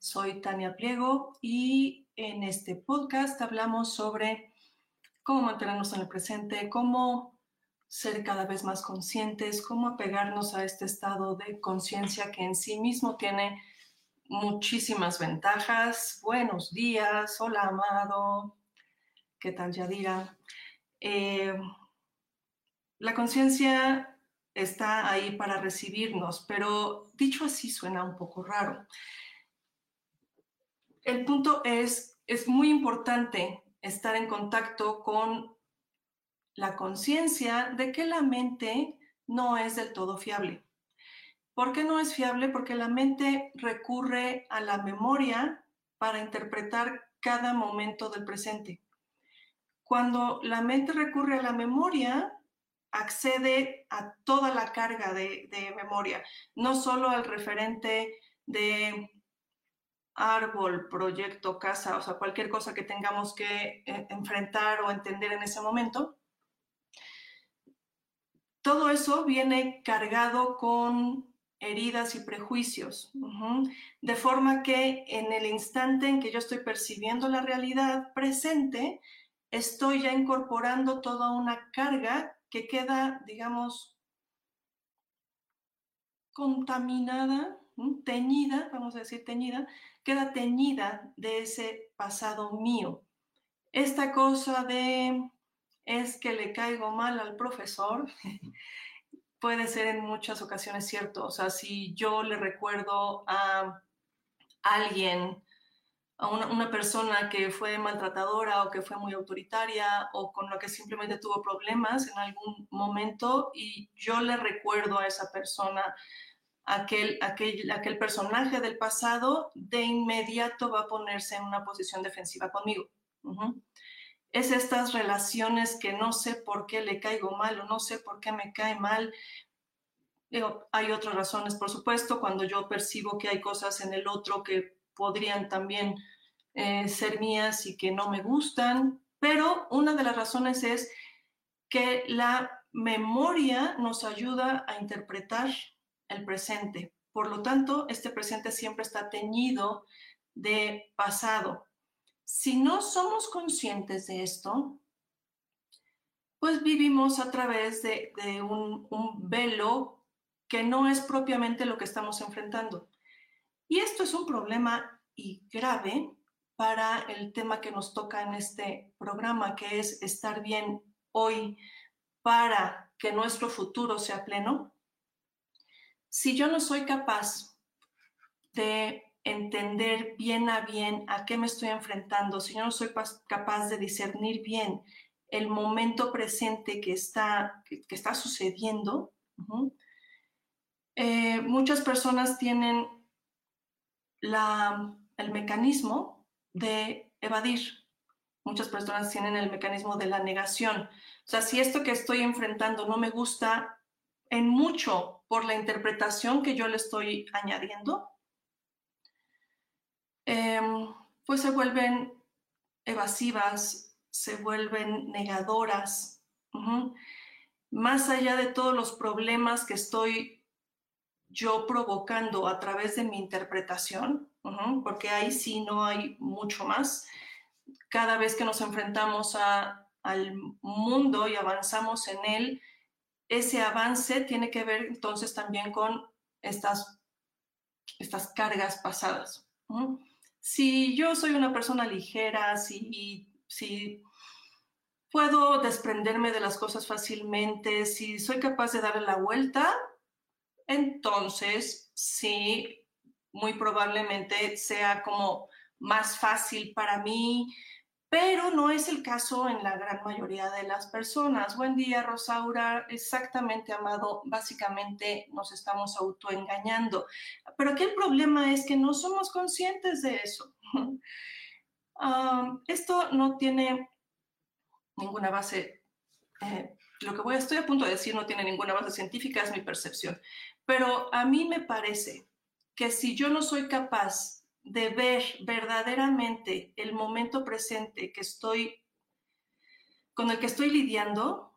Soy Tania Pliego y en este podcast hablamos sobre cómo mantenernos en el presente, cómo ser cada vez más conscientes, cómo apegarnos a este estado de conciencia que en sí mismo tiene muchísimas ventajas. Buenos días, hola amado, ¿qué tal Yadira? Eh, la conciencia está ahí para recibirnos, pero dicho así suena un poco raro. El punto es, es muy importante estar en contacto con la conciencia de que la mente no es del todo fiable. ¿Por qué no es fiable? Porque la mente recurre a la memoria para interpretar cada momento del presente. Cuando la mente recurre a la memoria, accede a toda la carga de, memoria, no solo al referente de árbol, proyecto, casa, o sea, cualquier cosa que tengamos que eh, enfrentar o entender en ese momento. Todo eso viene cargado con heridas y prejuicios, de forma que en el instante en que yo estoy percibiendo la realidad presente, estoy ya incorporando toda una carga que queda, digamos, contaminada, teñida, vamos a decir teñida, queda teñida de ese pasado mío. Esta cosa de es que le caigo mal al profesor puede ser en muchas ocasiones cierto. O sea, si yo le recuerdo a alguien a una, persona que fue maltratadora o que fue muy autoritaria o con lo que simplemente tuvo problemas en algún momento y yo le recuerdo a esa persona aquel, aquel, aquel personaje del pasado, de inmediato va a ponerse en una posición defensiva conmigo. Es estas relaciones que no sé por qué le caigo mal o no sé por qué me cae mal. hay otras razones, por supuesto, cuando yo percibo que hay cosas en el otro que podrían también eh, ser mías y que no me gustan, pero una de las razones es que la memoria nos ayuda a interpretar el presente. Por lo tanto, este presente siempre está teñido de pasado. Si no somos conscientes de esto, pues vivimos a través de, un, velo que no es propiamente lo que estamos enfrentando. Y esto es un problema y grave para el tema que nos toca en este programa, que es estar bien hoy para que nuestro futuro sea pleno. Si yo no soy capaz de entender bien a bien a qué me estoy enfrentando, si yo no soy capaz de discernir bien el momento presente que está, que, está sucediendo, eh, muchas personas tienen la, el mecanismo de evadir. Muchas personas tienen el mecanismo de la negación. O sea, si esto que estoy enfrentando no me gusta en mucho por la interpretación que yo le estoy añadiendo, em, pues se vuelven evasivas, se vuelven negadoras. Más allá de todos los problemas que estoy yo provocando a través de mi interpretación, porque ahí sí no hay mucho más. Cada vez que nos enfrentamos al mundo y avanzamos en él, ese avance tiene que ver entonces también con estas, estas cargas pasadas. Si yo soy una persona ligera, si, si puedo desprenderme de las cosas fácilmente, si soy capaz de darle la vuelta, entonces sí, muy probablemente sea como más fácil para mí, pero no es el caso en la gran mayoría de las personas. Buen día, Rosaura. Exactamente, amado. Básicamente nos estamos autoengañando. Pero aquí el problema es que no somos conscientes de eso. esto no tiene ninguna base. Eh, lo que voy, estoy a punto de decir no tiene ninguna base científica, es mi percepción. Pero a mí me parece que si yo no soy capaz de ver verdaderamente el momento presente que estoy, con el que estoy lidiando,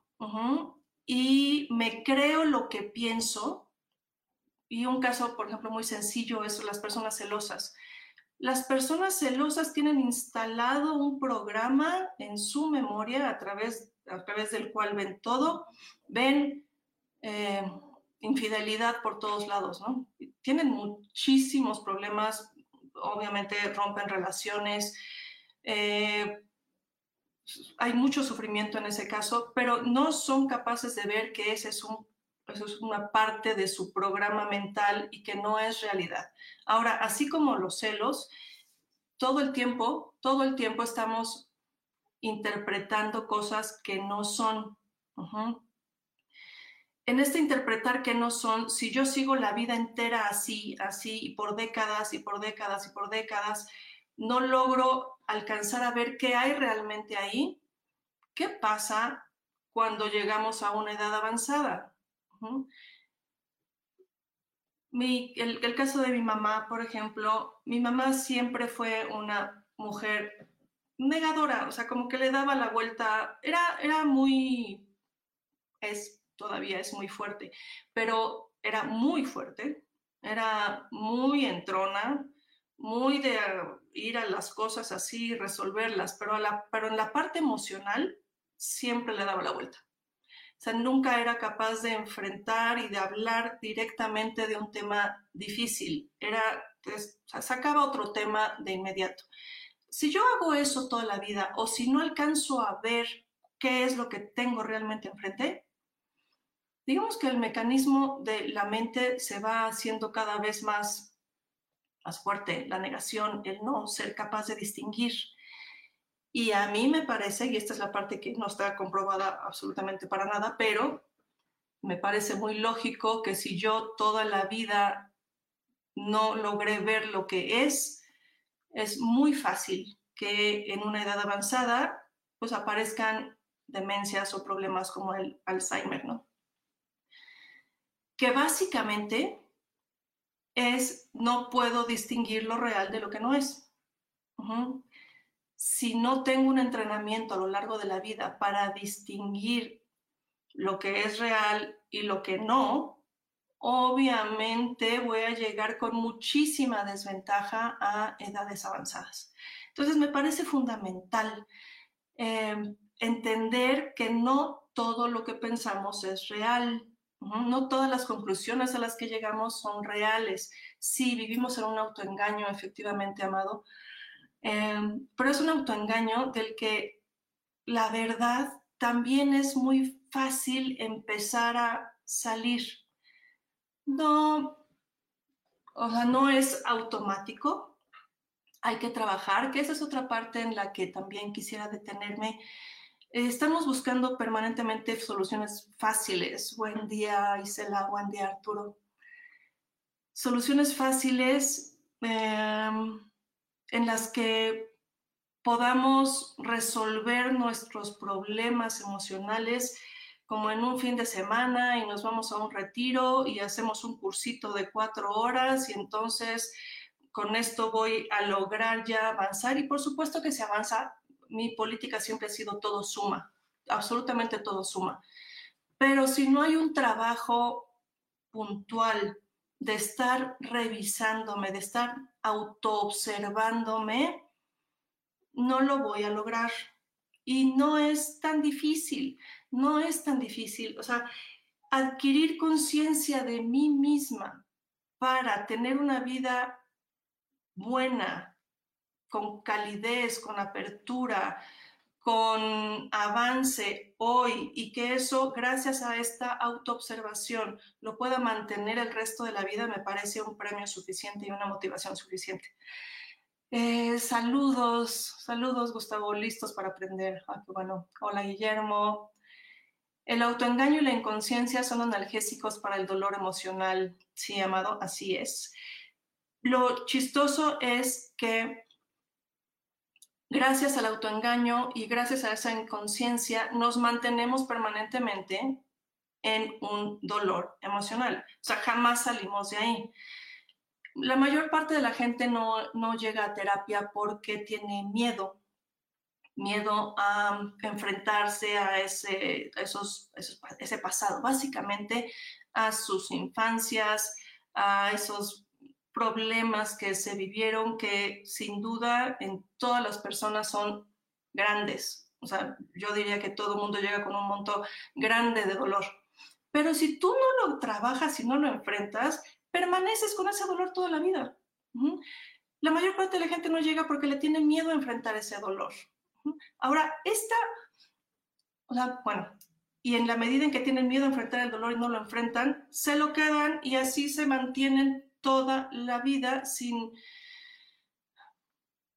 y me creo lo que pienso, y un caso, por ejemplo, muy sencillo es las personas celosas. Las personas celosas tienen instalado un programa en su memoria a través, a través del cual ven todo, ven eh, infidelidad por todos lados, ¿no? Tienen muchísimos problemas obviamente rompen relaciones. Eh, hay mucho sufrimiento en ese caso, pero no son capaces de ver que ese es un, eso es una parte de su programa mental y que no es realidad. Ahora, así como los celos, todo el tiempo, todo el tiempo estamos interpretando cosas que no son en este interpretar que no son, si yo sigo la vida entera así, así, y por décadas y por décadas y por décadas, no logro alcanzar a ver qué hay realmente ahí, ¿qué pasa cuando llegamos a una edad avanzada? el, el, caso de mi mamá, por ejemplo, mi mamá siempre fue una mujer negadora, o sea, como que le daba la vuelta, era, era muy, es todavía es muy fuerte, pero era muy fuerte, era muy entrona, muy de ir a las cosas así, y resolverlas, pero, en la parte emocional siempre le daba la vuelta. O sea, nunca era capaz de enfrentar y de hablar directamente de un tema difícil. Era, sacaba otro tema de inmediato. Si yo hago eso toda la vida o si no alcanzo a ver qué es lo que tengo realmente enfrente, digamos que el mecanismo de la mente se va haciendo cada vez más, más fuerte, la negación, el no ser capaz de distinguir. Y a mí me parece, y esta es la parte que no está comprobada absolutamente para nada, pero me parece muy lógico que si yo toda la vida no logré ver lo que es, es muy fácil que en una edad avanzada pues aparezcan demencias o problemas como el Alzheimer, ¿no? Que básicamente es no puedo distinguir lo real de lo que no es. Si no tengo un entrenamiento a lo largo de la vida para distinguir lo que es real y lo que no, obviamente voy a llegar con muchísima desventaja a edades avanzadas. Entonces me parece fundamental eh, entender que no todo lo que pensamos es real. No todas las conclusiones a las que llegamos son reales. Sí, vivimos en un autoengaño, efectivamente, amado, em, pero es un autoengaño del que la verdad también es muy fácil empezar a salir. No, o sea, no es automático. Hay que trabajar, que esa es otra parte en la que también quisiera detenerme estamos buscando permanentemente soluciones fáciles. Buen día, Isela. Buen día, Arturo. Soluciones fáciles em, en las que podamos resolver nuestros problemas emocionales como en un fin de semana y nos vamos a un retiro y hacemos un cursito de cuatro horas y entonces con esto voy a lograr ya avanzar y por supuesto que se avanza mi política siempre ha sido todo suma, absolutamente todo suma. Pero si no hay un trabajo puntual de estar revisándome, de estar autoobservándome, no lo voy a lograr. Y no es tan difícil, no es tan difícil. O sea, adquirir conciencia de mí misma para tener una vida buena, con calidez, con apertura, con avance hoy y que eso, gracias a esta autoobservación, lo pueda mantener el resto de la vida, me parece un premio suficiente y una motivación suficiente. Eh, saludos, saludos Gustavo, listos para aprender. Ah, bueno. Hola Guillermo, el autoengaño y la inconsciencia son analgésicos para el dolor emocional. Sí, amado, así es. Lo chistoso es que gracias al autoengaño y gracias a esa inconsciencia nos mantenemos permanentemente en un dolor emocional. O sea, jamás salimos de ahí. La mayor parte de la gente no, no llega a terapia porque tiene miedo miedo a enfrentarse a ese, esos, ese pasado, básicamente a sus infancias, a esos problemas que se vivieron que sin duda en todas las personas son grandes. O sea, yo diría que todo mundo llega con un monto grande de dolor. Pero si tú no lo trabajas y no lo enfrentas, permaneces con ese dolor toda la vida. La mayor parte de la gente no llega porque le tiene miedo a enfrentar ese dolor. Ahora, esta, o sea, bueno, y en la medida en que tienen miedo a enfrentar el dolor y no lo enfrentan, se lo quedan y así se mantienen toda la vida sin,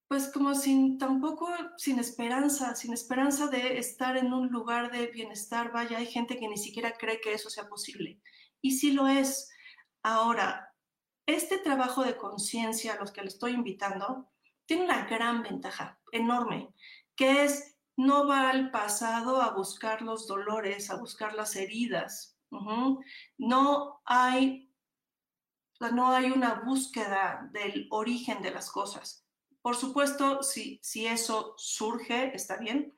pues como sin tampoco, sin esperanza, sin esperanza de estar en un lugar de bienestar. Vaya, hay gente que ni siquiera cree que eso sea posible. Y sí lo es. Ahora, este trabajo de conciencia a los que le estoy invitando tiene una gran ventaja, enorme, que es no va al pasado a buscar los dolores, a buscar las heridas. No hay no hay una búsqueda del origen de las cosas. Por supuesto, si, si eso surge, está bien.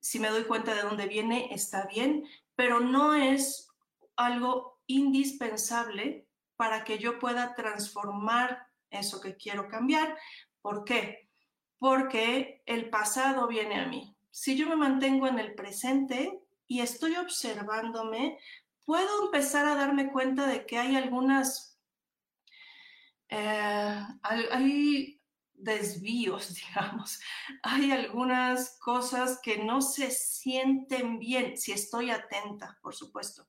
Si me doy cuenta de dónde viene, está bien, pero no es algo indispensable para que yo pueda transformar eso que quiero cambiar. ¿Por qué? porque el pasado viene a mí. Si yo me mantengo en el presente y estoy observándome, puedo empezar a darme cuenta de que hay algunas, eh, hay desvíos, digamos, hay algunas cosas que no se sienten bien, si estoy atenta, por supuesto.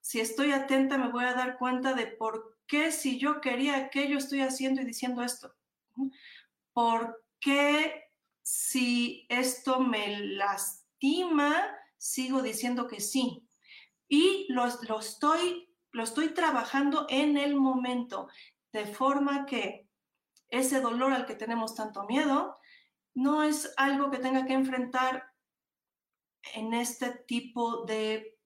Si estoy atenta, me voy a dar cuenta de por qué si yo quería aquello, estoy haciendo y diciendo esto. ¿Por que si esto me lastima, sigo diciendo que sí. Y lo, estoy, lo estoy trabajando en el momento, de forma que ese dolor al que tenemos tanto miedo no es algo que tenga que enfrentar en este tipo de,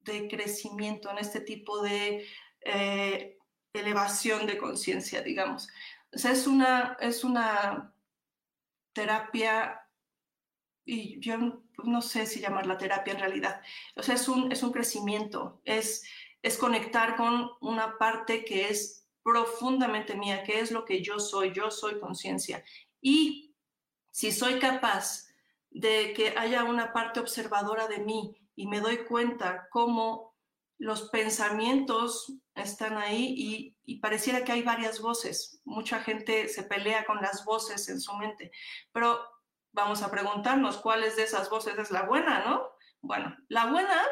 de crecimiento, en este tipo de eh, elevación de conciencia, digamos. O sea, es una, es una terapia, y yo no sé si llamarla terapia en realidad, o sea, es un, es un crecimiento, es, es conectar con una parte que es profundamente mía, que es lo que yo soy, yo soy conciencia. Y si soy capaz de que haya una parte observadora de mí y me doy cuenta cómo los pensamientos están ahí y, y, pareciera que hay varias voces. Mucha gente se pelea con las voces en su mente, pero vamos a preguntarnos cuáles de esas voces es la buena, ¿no? Bueno, la buena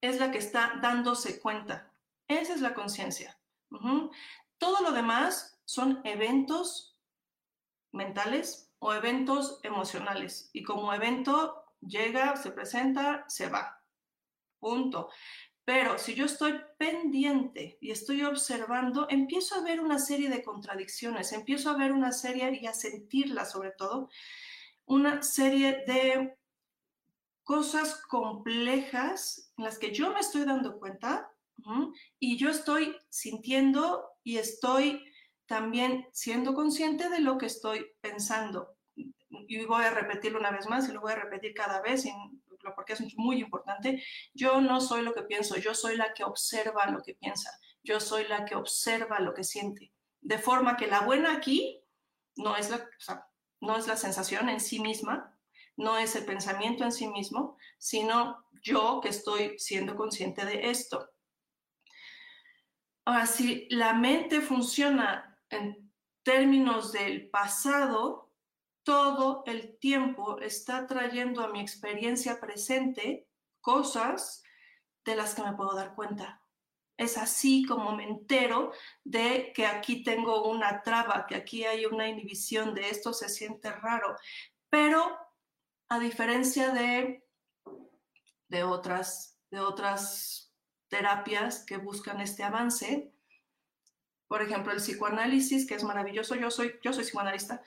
es la que está dándose cuenta. Esa es la conciencia. Todo lo demás son eventos mentales o eventos emocionales. Y como evento llega, se presenta, se va. Punto. Pero si yo estoy pendiente y estoy observando, empiezo a ver una serie de contradicciones, empiezo a ver una serie y a sentirla sobre todo, una serie de cosas complejas en las que yo me estoy dando cuenta y yo estoy sintiendo y estoy también siendo consciente de lo que estoy pensando. y voy a repetirlo una vez más y lo voy a repetir cada vez porque es muy importante, yo no soy lo que pienso, yo soy la que observa lo que piensa, yo soy la que observa lo que siente. De forma que la buena aquí no es la, no es la sensación en sí misma, no es el pensamiento en sí mismo, sino yo que estoy siendo consciente de esto. Ahora, si la mente funciona en términos del pasado, todo el tiempo está trayendo a mi experiencia presente cosas de las que me puedo dar cuenta. Es así como me entero de que aquí tengo una traba, que aquí hay una inhibición, de esto se siente raro. Pero a diferencia de, de, otras, de otras terapias que buscan este avance, por ejemplo, el psicoanálisis, que es maravilloso, yo soy, yo soy psicoanalista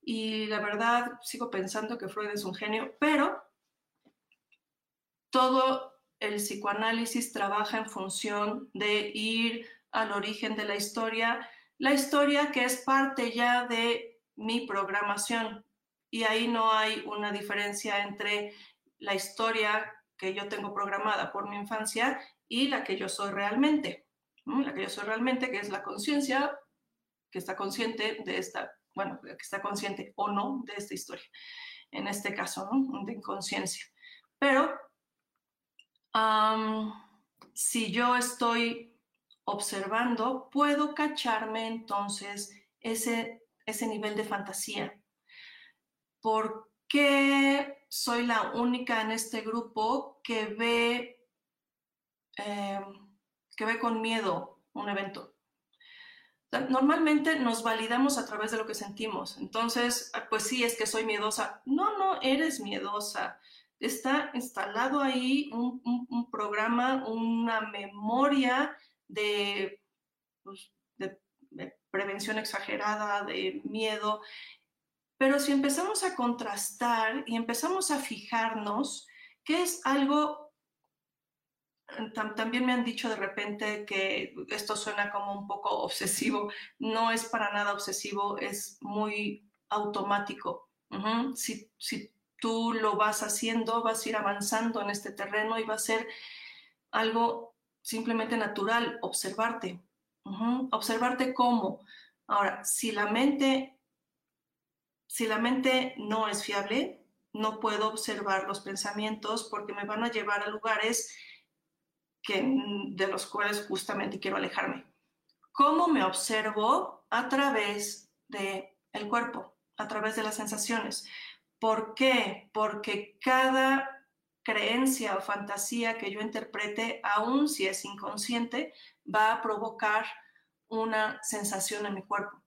y la verdad sigo pensando que Freud es un genio, pero todo el psicoanálisis trabaja en función de ir al origen de la historia, la historia que es parte ya de mi programación, y ahí no hay una diferencia entre la historia que yo tengo programada por mi infancia y la que yo soy realmente. La que yo soy realmente, que es la conciencia que está consciente de esta, bueno, que está consciente o no de esta historia. En este caso, ¿no? De inconsciencia. Pero si yo estoy observando, puedo cacharme entonces ese, ese nivel de fantasía ¿por qué soy la única en este grupo que ve, em, que ve con miedo un evento? Normalmente nos validamos a través de lo que sentimos. Entonces, ah, pues sí, es que soy miedosa. No, no, eres miedosa. Está instalado ahí un, programa, una memoria de, pues, prevención exagerada, de miedo, pero si empezamos a contrastar y empezamos a fijarnos, que es algo, eh, también me han dicho de repente que esto suena como un poco obsesivo, no es para nada obsesivo, es muy automático. si, si tú lo vas haciendo, vas a ir avanzando en este terreno y va a ser algo simplemente natural, observarte. Observarte cómo. Ahora, si la mente si la mente no es fiable, no puedo observar los pensamientos porque me van a llevar a lugares que, de los cuales justamente quiero alejarme. ¿Cómo me observo? A través del el cuerpo, a través de las sensaciones. ¿Por qué? Porque cada creencia o fantasía que yo interprete, aun si es inconsciente, va a provocar una sensación en mi cuerpo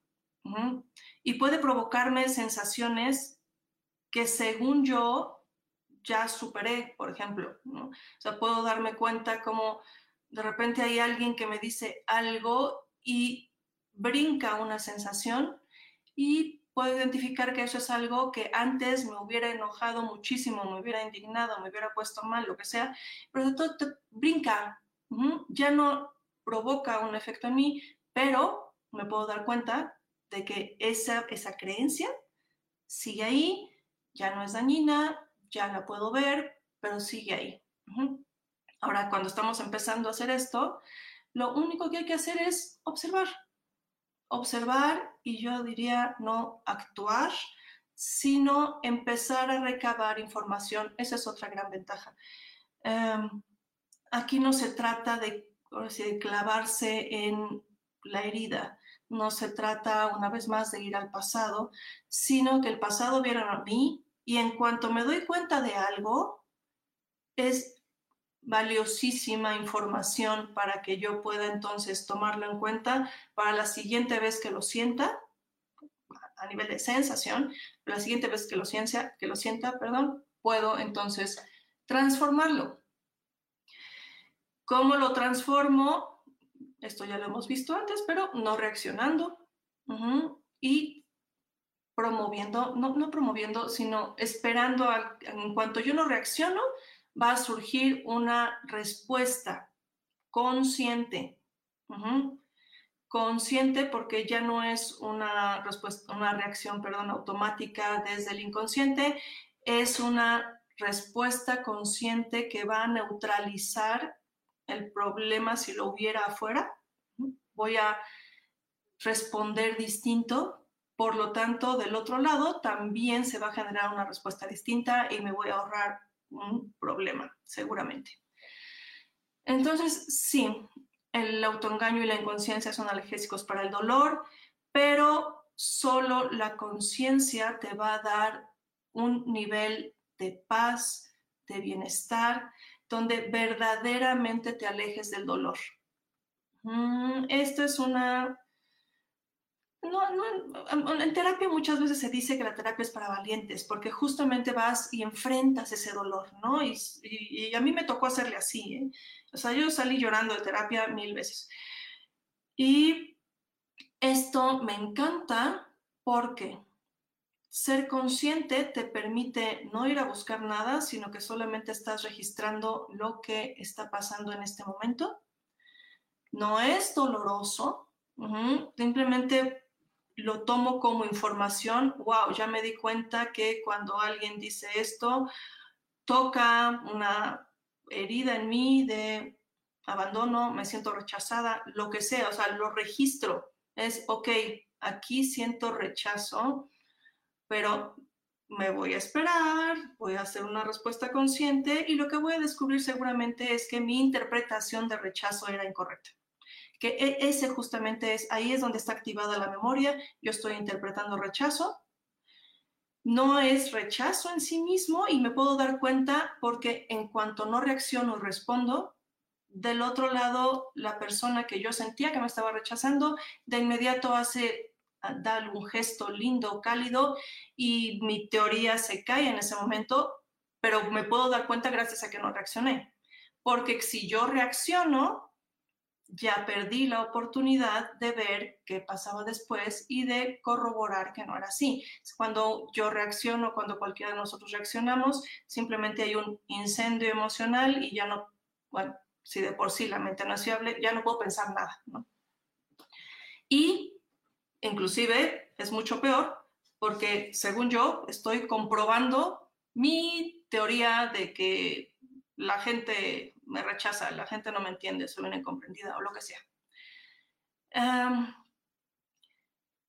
y puede provocarme sensaciones que según yo ya superé, por ejemplo. O sea, puedo darme cuenta como de repente hay alguien que me dice algo y brinca una sensación y puedo identificar que eso es algo que antes me hubiera enojado muchísimo, me hubiera indignado, me hubiera puesto mal, lo que sea, pero todo, brinca, ya no provoca un efecto en mí, pero me puedo dar cuenta de que esa, esa creencia sigue ahí, ya no es dañina, ya la puedo ver, pero sigue ahí. Ahora, cuando estamos empezando a hacer esto, lo único que hay que hacer es observar. Observar y yo diría no actuar, sino empezar a recabar información. Esa es otra gran ventaja. Em, aquí no se trata de, clavarse en la herida, no se trata una vez más de ir al pasado, sino que el pasado viene a mí y en cuanto me doy cuenta de algo, es valiosísima información para que yo pueda entonces tomarlo en cuenta para la siguiente vez que lo sienta, a nivel de sensación, la siguiente vez que lo, sienta, que lo sienta, perdón, puedo entonces transformarlo. ¿Cómo lo transformo? esto ya lo hemos visto antes, pero no reaccionando y promoviendo, no, no promoviendo, sino esperando, en cuanto yo no reacciono, va a surgir una respuesta consciente. consciente porque ya no es una respuesta, una reacción, perdón, automática desde el inconsciente, es una respuesta consciente que va a neutralizar el problema si lo hubiera afuera. Voy a responder distinto, por lo tanto, del otro lado también se va a generar una respuesta distinta y me voy a ahorrar un problema, seguramente. Entonces, sí, el autoengaño y la inconsciencia son analgésicos para el dolor, pero solo la conciencia te va a dar un nivel de paz, de bienestar, donde verdaderamente te alejes del dolor. Mm, esto es una... No, no, en terapia muchas veces se dice que la terapia es para valientes, porque justamente vas y enfrentas ese dolor, ¿no? Y, y a mí me tocó hacerle así, ¿eh? O sea, yo salí llorando de terapia mil veces. Y esto me encanta porque ser consciente te permite no ir a buscar nada, sino que solamente estás registrando lo que está pasando en este momento. No es doloroso, simplemente lo tomo como información. Wow, ya me di cuenta que cuando alguien dice esto, toca una herida en mí de abandono, me siento rechazada, lo que sea, o sea, lo registro. Es, ok, aquí siento rechazo, pero me voy a esperar, voy a hacer una respuesta consciente y lo que voy a descubrir seguramente es que mi interpretación de rechazo era incorrecta. Que e, ese justamente es, ahí es donde está activada la memoria, yo estoy interpretando rechazo no es rechazo en sí mismo y me puedo dar cuenta porque en cuanto no reacciono y respondo, del otro lado, la persona que yo sentía que me estaba rechazando, de inmediato hace, ah, da algún gesto lindo, cálido y mi teoría se cae en ese momento, pero me puedo dar cuenta gracias a que no reaccioné. Porque si yo reacciono, ya perdí la oportunidad de ver qué pasaba después y de corroborar que no era así. Cuando yo reacciono, cuando cualquiera de nosotros reaccionamos, simplemente hay un incendio emocional y ya no, bueno, si de por sí la mente no es fiable, ya no puedo pensar nada, ¿no? Y inclusive es mucho peor porque según yo estoy comprobando mi teoría de que la gente me rechaza, la gente no me entiende, soy una incomprendida o lo que sea.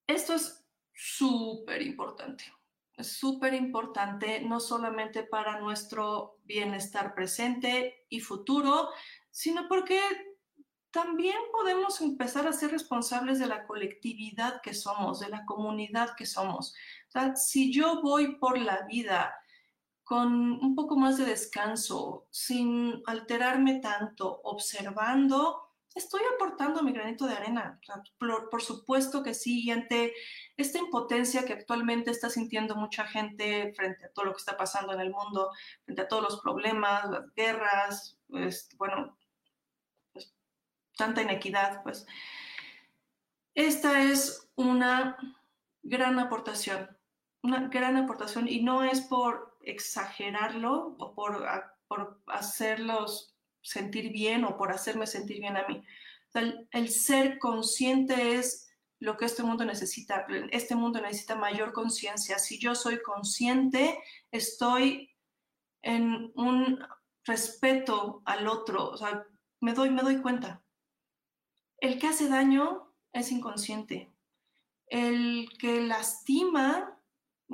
esto es súper importante, es súper importante no solamente para nuestro bienestar presente y futuro, sino porque también podemos empezar a ser responsables de la colectividad que somos, de la comunidad que somos. si yo voy por la vida con un poco más de descanso, sin alterarme tanto, observando, estoy aportando mi granito de arena. por, supuesto que sí, y ante esta impotencia que actualmente está sintiendo mucha gente frente a todo lo que está pasando en el mundo, frente a todos los problemas, las guerras, pues, bueno, pues, tanta inequidad, pues esta es una gran aportación, una gran aportación y no es por exagerarlo o por, por hacerlos sentir bien o por hacerme sentir bien a mí. el, ser consciente es lo que este mundo necesita. Este mundo necesita mayor conciencia. Si yo soy consciente, estoy en un respeto al otro. O sea, me doy, me doy cuenta. El que hace daño es inconsciente. El que lastima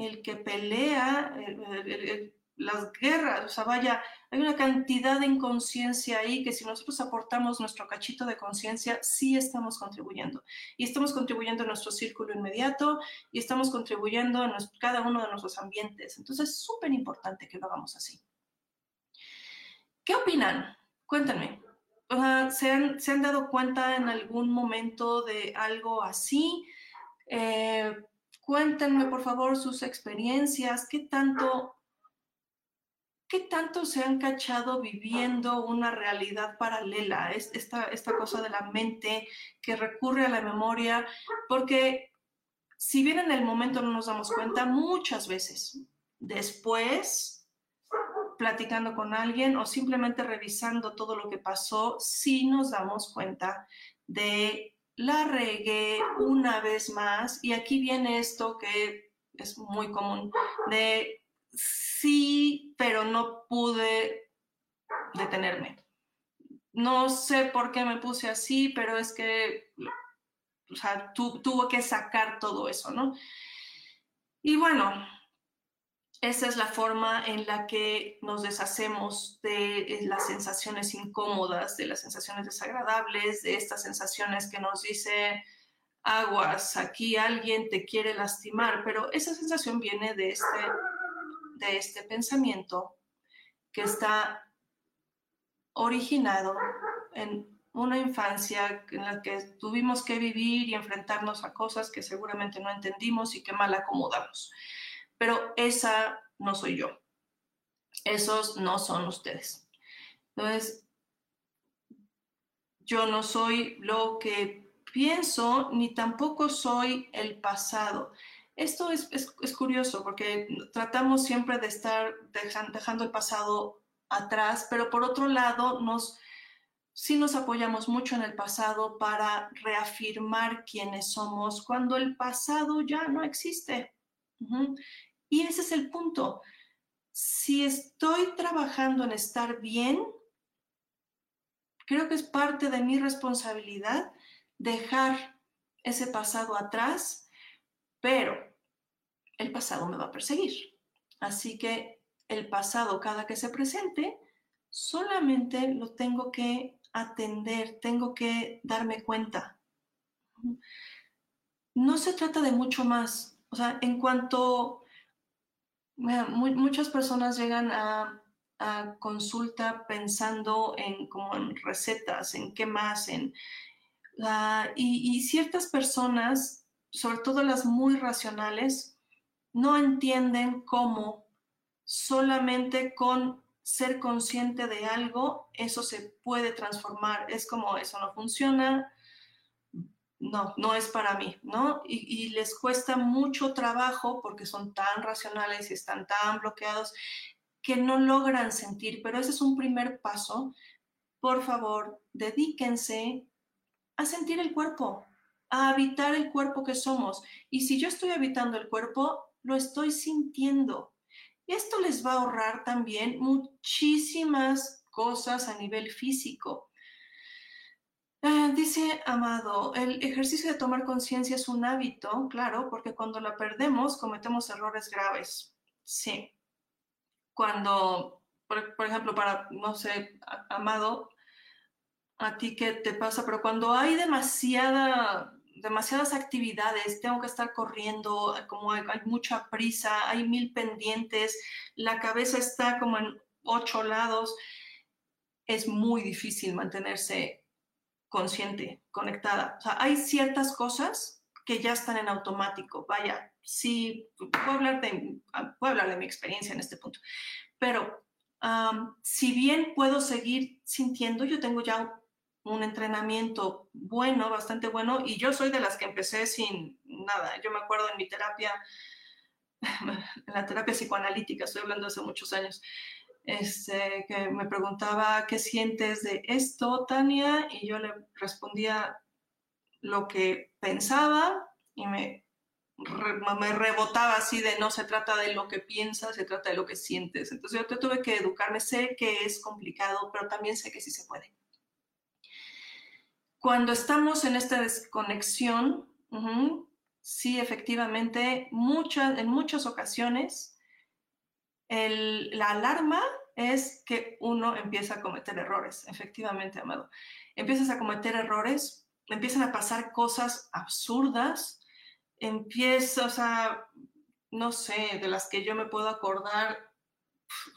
el que pelea, las guerras, o sea, vaya, hay una cantidad de inconsciencia ahí que si nosotros aportamos nuestro cachito de conciencia, sí estamos contribuyendo. Y estamos contribuyendo a nuestro círculo inmediato y estamos contribuyendo a cada uno de nuestros ambientes. Entonces es súper importante que lo hagamos así. ¿Qué opinan? Cuéntenme. ¿se, han, ¿Se han dado cuenta en algún momento de algo así? Eh, Cuéntenme, por favor, sus experiencias, qué tanto, qué tanto se han cachado viviendo una realidad paralela, esta, esta cosa de la mente que recurre a la memoria, porque si bien en el momento no nos damos cuenta, muchas veces después, platicando con alguien o simplemente revisando todo lo que pasó, sí nos damos cuenta de la regué una vez más y aquí viene esto que es muy común de sí, pero no pude detenerme. No sé por qué me puse así, pero es que, o sea, tuvo que sacar todo eso, ¿no? Y bueno, esa es la forma en la que nos deshacemos de eh, las sensaciones incómodas, de las sensaciones desagradables, de estas sensaciones que nos dice aguas, aquí alguien te quiere lastimar, pero esa sensación viene de este, de este pensamiento que está originado en una infancia en la que tuvimos que vivir y enfrentarnos a cosas que seguramente no entendimos y que mal acomodamos pero esa no soy yo. Esos no son ustedes. Entonces, yo no soy lo que pienso, ni tampoco soy el pasado. Esto es, curioso porque tratamos siempre de estar dejando el pasado atrás, pero por otro lado, nos, sí nos apoyamos mucho en el pasado para reafirmar quiénes somos cuando el pasado ya no existe. Y ese es el punto. Si estoy trabajando en estar bien, creo que es parte de mi responsabilidad dejar ese pasado atrás, pero el pasado me va a perseguir. Así que el pasado, cada que se presente, solamente lo tengo que atender, tengo que darme cuenta. No se trata de mucho más. O sea, en cuanto muchas personas llegan a, consulta pensando en como en recetas, en qué más, en y, y, ciertas personas, sobre todo las muy racionales, no entienden cómo solamente con ser consciente de algo eso se puede transformar. Es como eso no funciona, no, no es para mí, ¿no? Y, les cuesta mucho trabajo porque son tan racionales y están tan bloqueados que no logran sentir, pero ese es un primer paso. Por favor, dedíquense a sentir el cuerpo, a habitar el cuerpo que somos. Y si yo estoy habitando el cuerpo, lo estoy sintiendo. Esto les va a ahorrar también muchísimas cosas a nivel físico Dice Amado, el ejercicio de tomar conciencia es un hábito, claro, porque cuando la perdemos cometemos errores graves. Sí. Cuando, por, ejemplo, para, no sé, Amado, a ti qué te pasa, pero cuando hay demasiada, demasiadas actividades, tengo que estar corriendo, como hay mucha prisa, hay mil pendientes, la cabeza está como en ocho lados, es muy difícil mantenerse consciente, conectada. O sea, hay ciertas cosas que ya están en automático. Vaya, sí, puedo hablar de, puedo hablar de mi experiencia en este punto, pero si bien puedo seguir sintiendo, yo tengo ya un entrenamiento bueno, bastante bueno, y yo soy de las que empecé sin nada. Yo me acuerdo en mi terapia, en la terapia psicoanalítica, estoy hablando hace muchos años, este, que me preguntaba, ¿qué sientes de esto, Tania? Y yo le respondía lo que pensaba y me, me rebotaba así de no se trata de lo que piensas, se trata de lo que sientes. Entonces yo tuve que educarme, sé que es complicado, pero también sé que sí se puede. Cuando estamos en esta desconexión, sí, efectivamente, en muchas ocasiones, la alarma es que uno empieza a cometer errores, efectivamente, Amado. Empiezas a cometer errores, empiezan a pasar cosas absurdas, empiezas a, no sé, de las que yo me puedo acordar,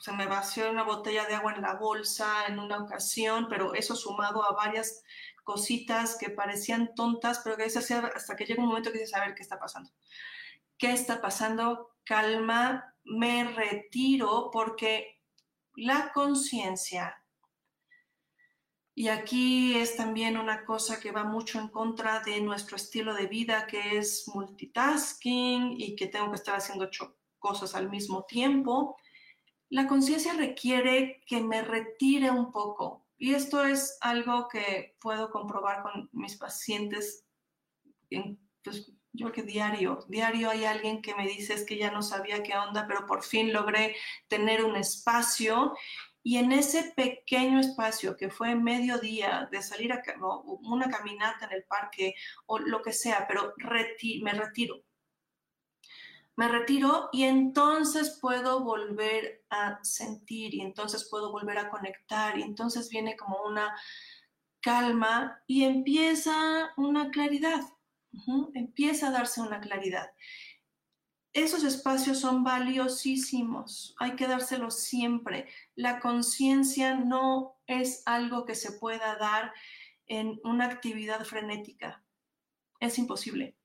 se me vació una botella de agua en la bolsa en una ocasión, pero eso sumado a varias cositas que parecían tontas, pero que hasta que llega un momento que dices, a ver, ¿qué está pasando? ¿Qué está pasando? Calma, me retiro porque la conciencia, y aquí es también una cosa que va mucho en contra de nuestro estilo de vida, que es multitasking y que tengo que estar haciendo ocho cosas al mismo tiempo, la conciencia requiere que me retire un poco. Y esto es algo que puedo comprobar con mis pacientes pues, yo creo que diario, diario hay alguien que me dice es que ya no sabía qué onda, pero por fin logré tener un espacio y en ese pequeño espacio que fue mediodía de salir a una caminata en el parque o lo que sea, pero me retiro. Me retiro y entonces puedo volver a sentir y entonces puedo volver a conectar y entonces viene como una calma y empieza una claridad Empieza a darse una claridad. Esos espacios son valiosísimos, hay que dárselos siempre. La conciencia no es algo que se pueda dar en una actividad frenética. Es imposible.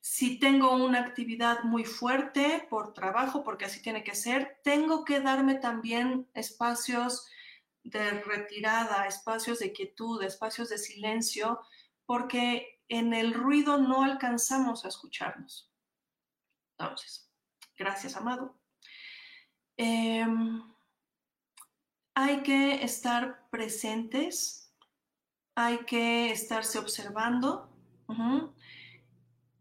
Si tengo una actividad muy fuerte por trabajo, porque así tiene que ser, tengo que darme también espacios de retirada, espacios de quietud, espacios de silencio, porque en el ruido no alcanzamos a escucharnos. Entonces, gracias, amado. Em, hay que estar presentes, hay que estarse observando.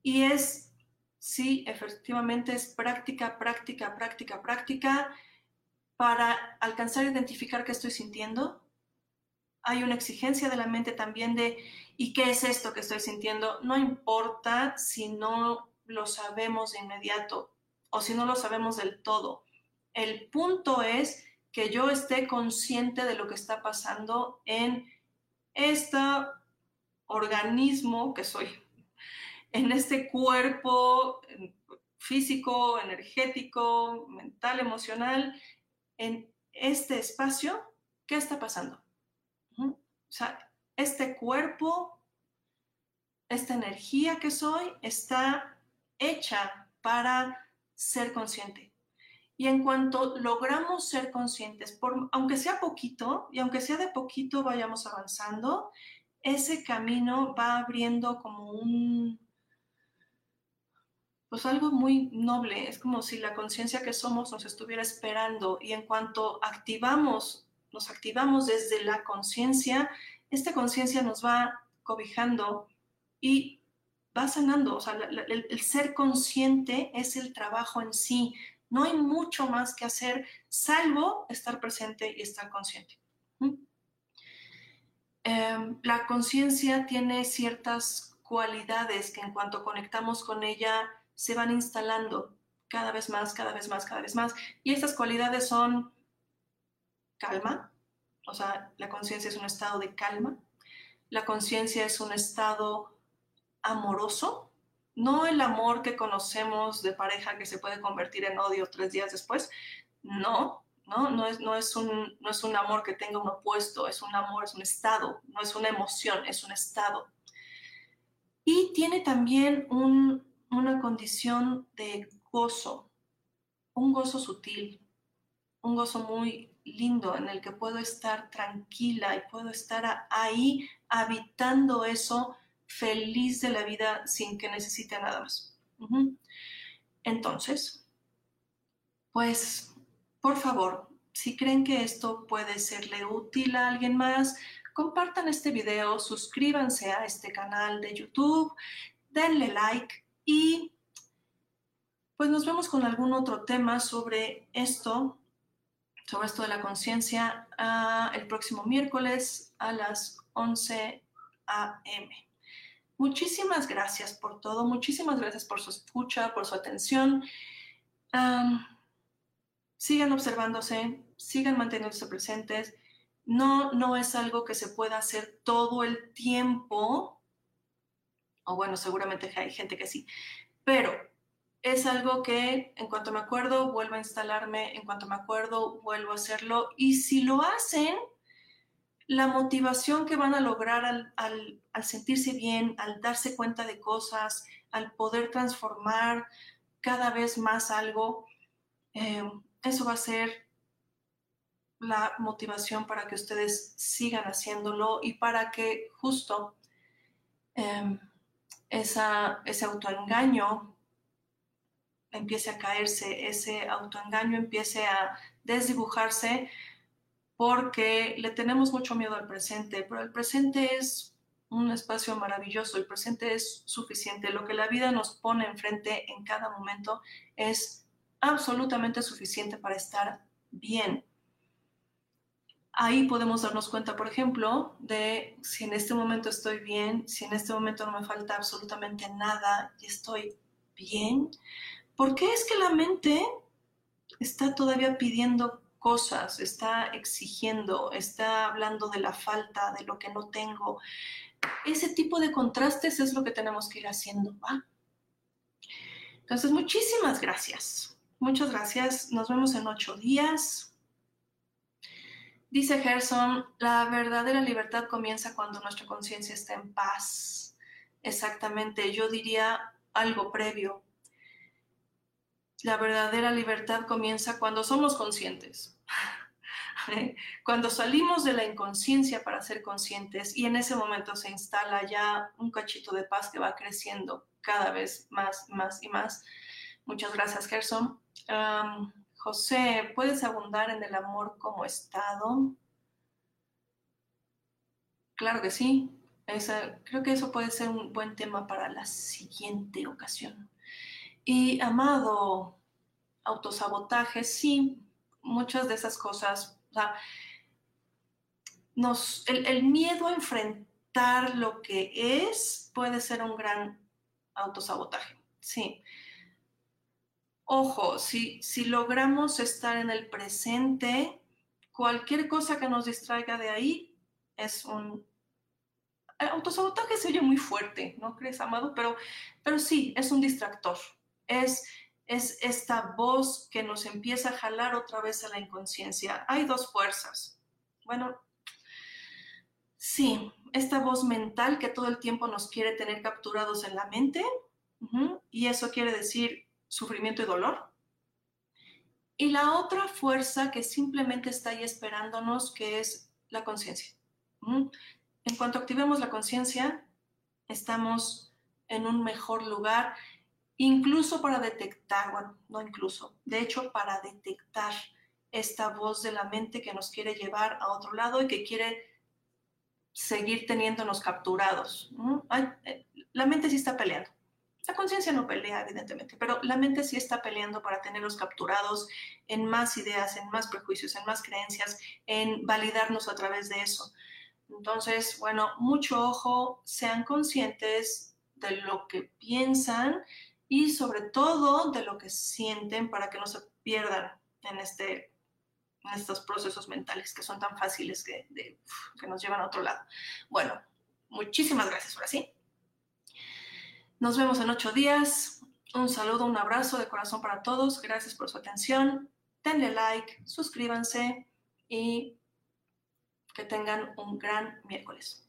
Y es, sí, efectivamente, es práctica, práctica, práctica, práctica para alcanzar a identificar qué estoy sintiendo. Hay una exigencia de la mente también de ¿Y qué es esto que estoy sintiendo? No importa si no lo sabemos de inmediato o si no lo sabemos del todo. El punto es que yo esté consciente de lo que está pasando en este organismo que soy, en este cuerpo físico, energético, mental, emocional, en este espacio, ¿qué está pasando? O sea, este cuerpo, esta energía que soy, está hecha para ser consciente. Y en cuanto logramos ser conscientes, por, aunque sea poquito, y aunque sea de poquito vayamos avanzando, ese camino va abriendo como un, pues algo muy noble. Es como si la conciencia que somos nos estuviera esperando y en cuanto activamos, nos activamos desde la conciencia, esta conciencia nos va cobijando y va sanando. O sea, el, ser consciente es el trabajo en sí. No hay mucho más que hacer salvo estar presente y estar consciente. ¿Mm? Em, la conciencia tiene ciertas cualidades que en cuanto conectamos con ella se van instalando cada vez más, cada vez más, cada vez más. Y estas cualidades son calma, o sea, la conciencia es un estado de calma. La conciencia es un estado amoroso, no el amor que conocemos de pareja que se puede convertir en odio tres días después. No, no, no es, no es, un, no es un amor que tenga un opuesto, es un amor, es un estado, no es una emoción, es un estado. Y tiene también una condición de gozo, un gozo sutil, un gozo muy lindo en el que puedo estar tranquila y puedo estar ahí habitando eso feliz de la vida sin que necesite nada más. Entonces, pues, por favor, si creen que esto puede serle útil a alguien más, compartan este video, suscríbanse a este canal de YouTube, denle like y pues nos vemos con algún otro tema sobre esto sobre esto de la conciencia el próximo miércoles a las 11 a.m. Muchísimas gracias por todo, muchísimas gracias por su escucha, por su atención. sigan observándose, sigan manteniéndose presentes. No, no es algo que se pueda hacer todo el tiempo, o bueno, seguramente hay gente que sí, pero es algo que en cuanto me acuerdo vuelvo a instalarme, en cuanto me acuerdo vuelvo a hacerlo. Y si lo hacen, la motivación que van a lograr al, sentirse bien, al darse cuenta de cosas, al poder transformar cada vez más algo, eh, eso va a ser la motivación para que ustedes sigan haciéndolo y para que justo eh, esa, ese autoengaño empiece a caerse, ese autoengaño empiece a desdibujarse porque le tenemos mucho miedo al presente, pero el presente es un espacio maravilloso. El presente es suficiente. Lo que la vida nos pone enfrente en cada momento es absolutamente suficiente para estar bien. Ahí podemos darnos cuenta, por ejemplo, de si en este momento estoy bien, si en este momento no me falta absolutamente nada y estoy bien. ¿Por qué es que la mente está todavía pidiendo cosas, está exigiendo, está hablando de la falta, de lo que no tengo. Ese tipo de contrastes es lo que tenemos que ir haciendo, ¿va? Entonces, muchísimas gracias. Muchas gracias. Nos vemos en ocho días. Dice Gerson, la verdadera libertad comienza cuando nuestra conciencia está en paz. Exactamente, yo diría algo previo. La verdadera libertad comienza cuando somos conscientes. Cuando salimos de la inconsciencia para ser conscientes y en ese momento se instala ya un cachito de paz que va creciendo cada vez más, más y más. Muchas gracias, Gerson. José, ¿puedes abundar en el amor como estado? Claro que sí. creo que eso puede ser un buen tema para la siguiente ocasión. Y amado, autosabotaje, sí, muchas de esas cosas, o sea, nos, el, miedo a enfrentar lo que es puede ser un gran autosabotaje, sí. Ojo, si, si logramos estar en el presente, cualquier cosa que nos distraiga de ahí es un el autosabotaje se oye muy fuerte, ¿no crees, Amado? Pero, pero sí, es un distractor. Es es esta voz que nos empieza a jalar otra vez a la inconsciencia. Hay dos fuerzas. Bueno, sí, esta voz mental que todo el tiempo nos quiere tener capturados en la mente, y eso quiere decir sufrimiento y dolor. Y la otra fuerza que simplemente está ahí esperándonos, que es la conciencia. En cuanto activemos la conciencia, estamos en un mejor lugar incluso para detectar, bueno, no incluso, de hecho para detectar esta voz de la mente que nos quiere llevar a otro lado y que quiere seguir teniéndonos capturados. Eh, la mente sí está peleando. La conciencia no pelea, evidentemente, pero la mente sí está peleando para tenernos capturados en más ideas, en más prejuicios, en más creencias, en validarnos a través de eso. Entonces, bueno, mucho ojo, sean conscientes de lo que piensan y sobre todo de lo que sienten para que no se pierdan en, este, en estos procesos mentales que son tan fáciles que, que nos llevan a otro lado. Bueno, muchísimas gracias ahora sí. Nos vemos en ocho días. Un saludo, un abrazo de corazón para todos. Gracias por su atención. Denle like, suscríbanse y que tengan un gran miércoles.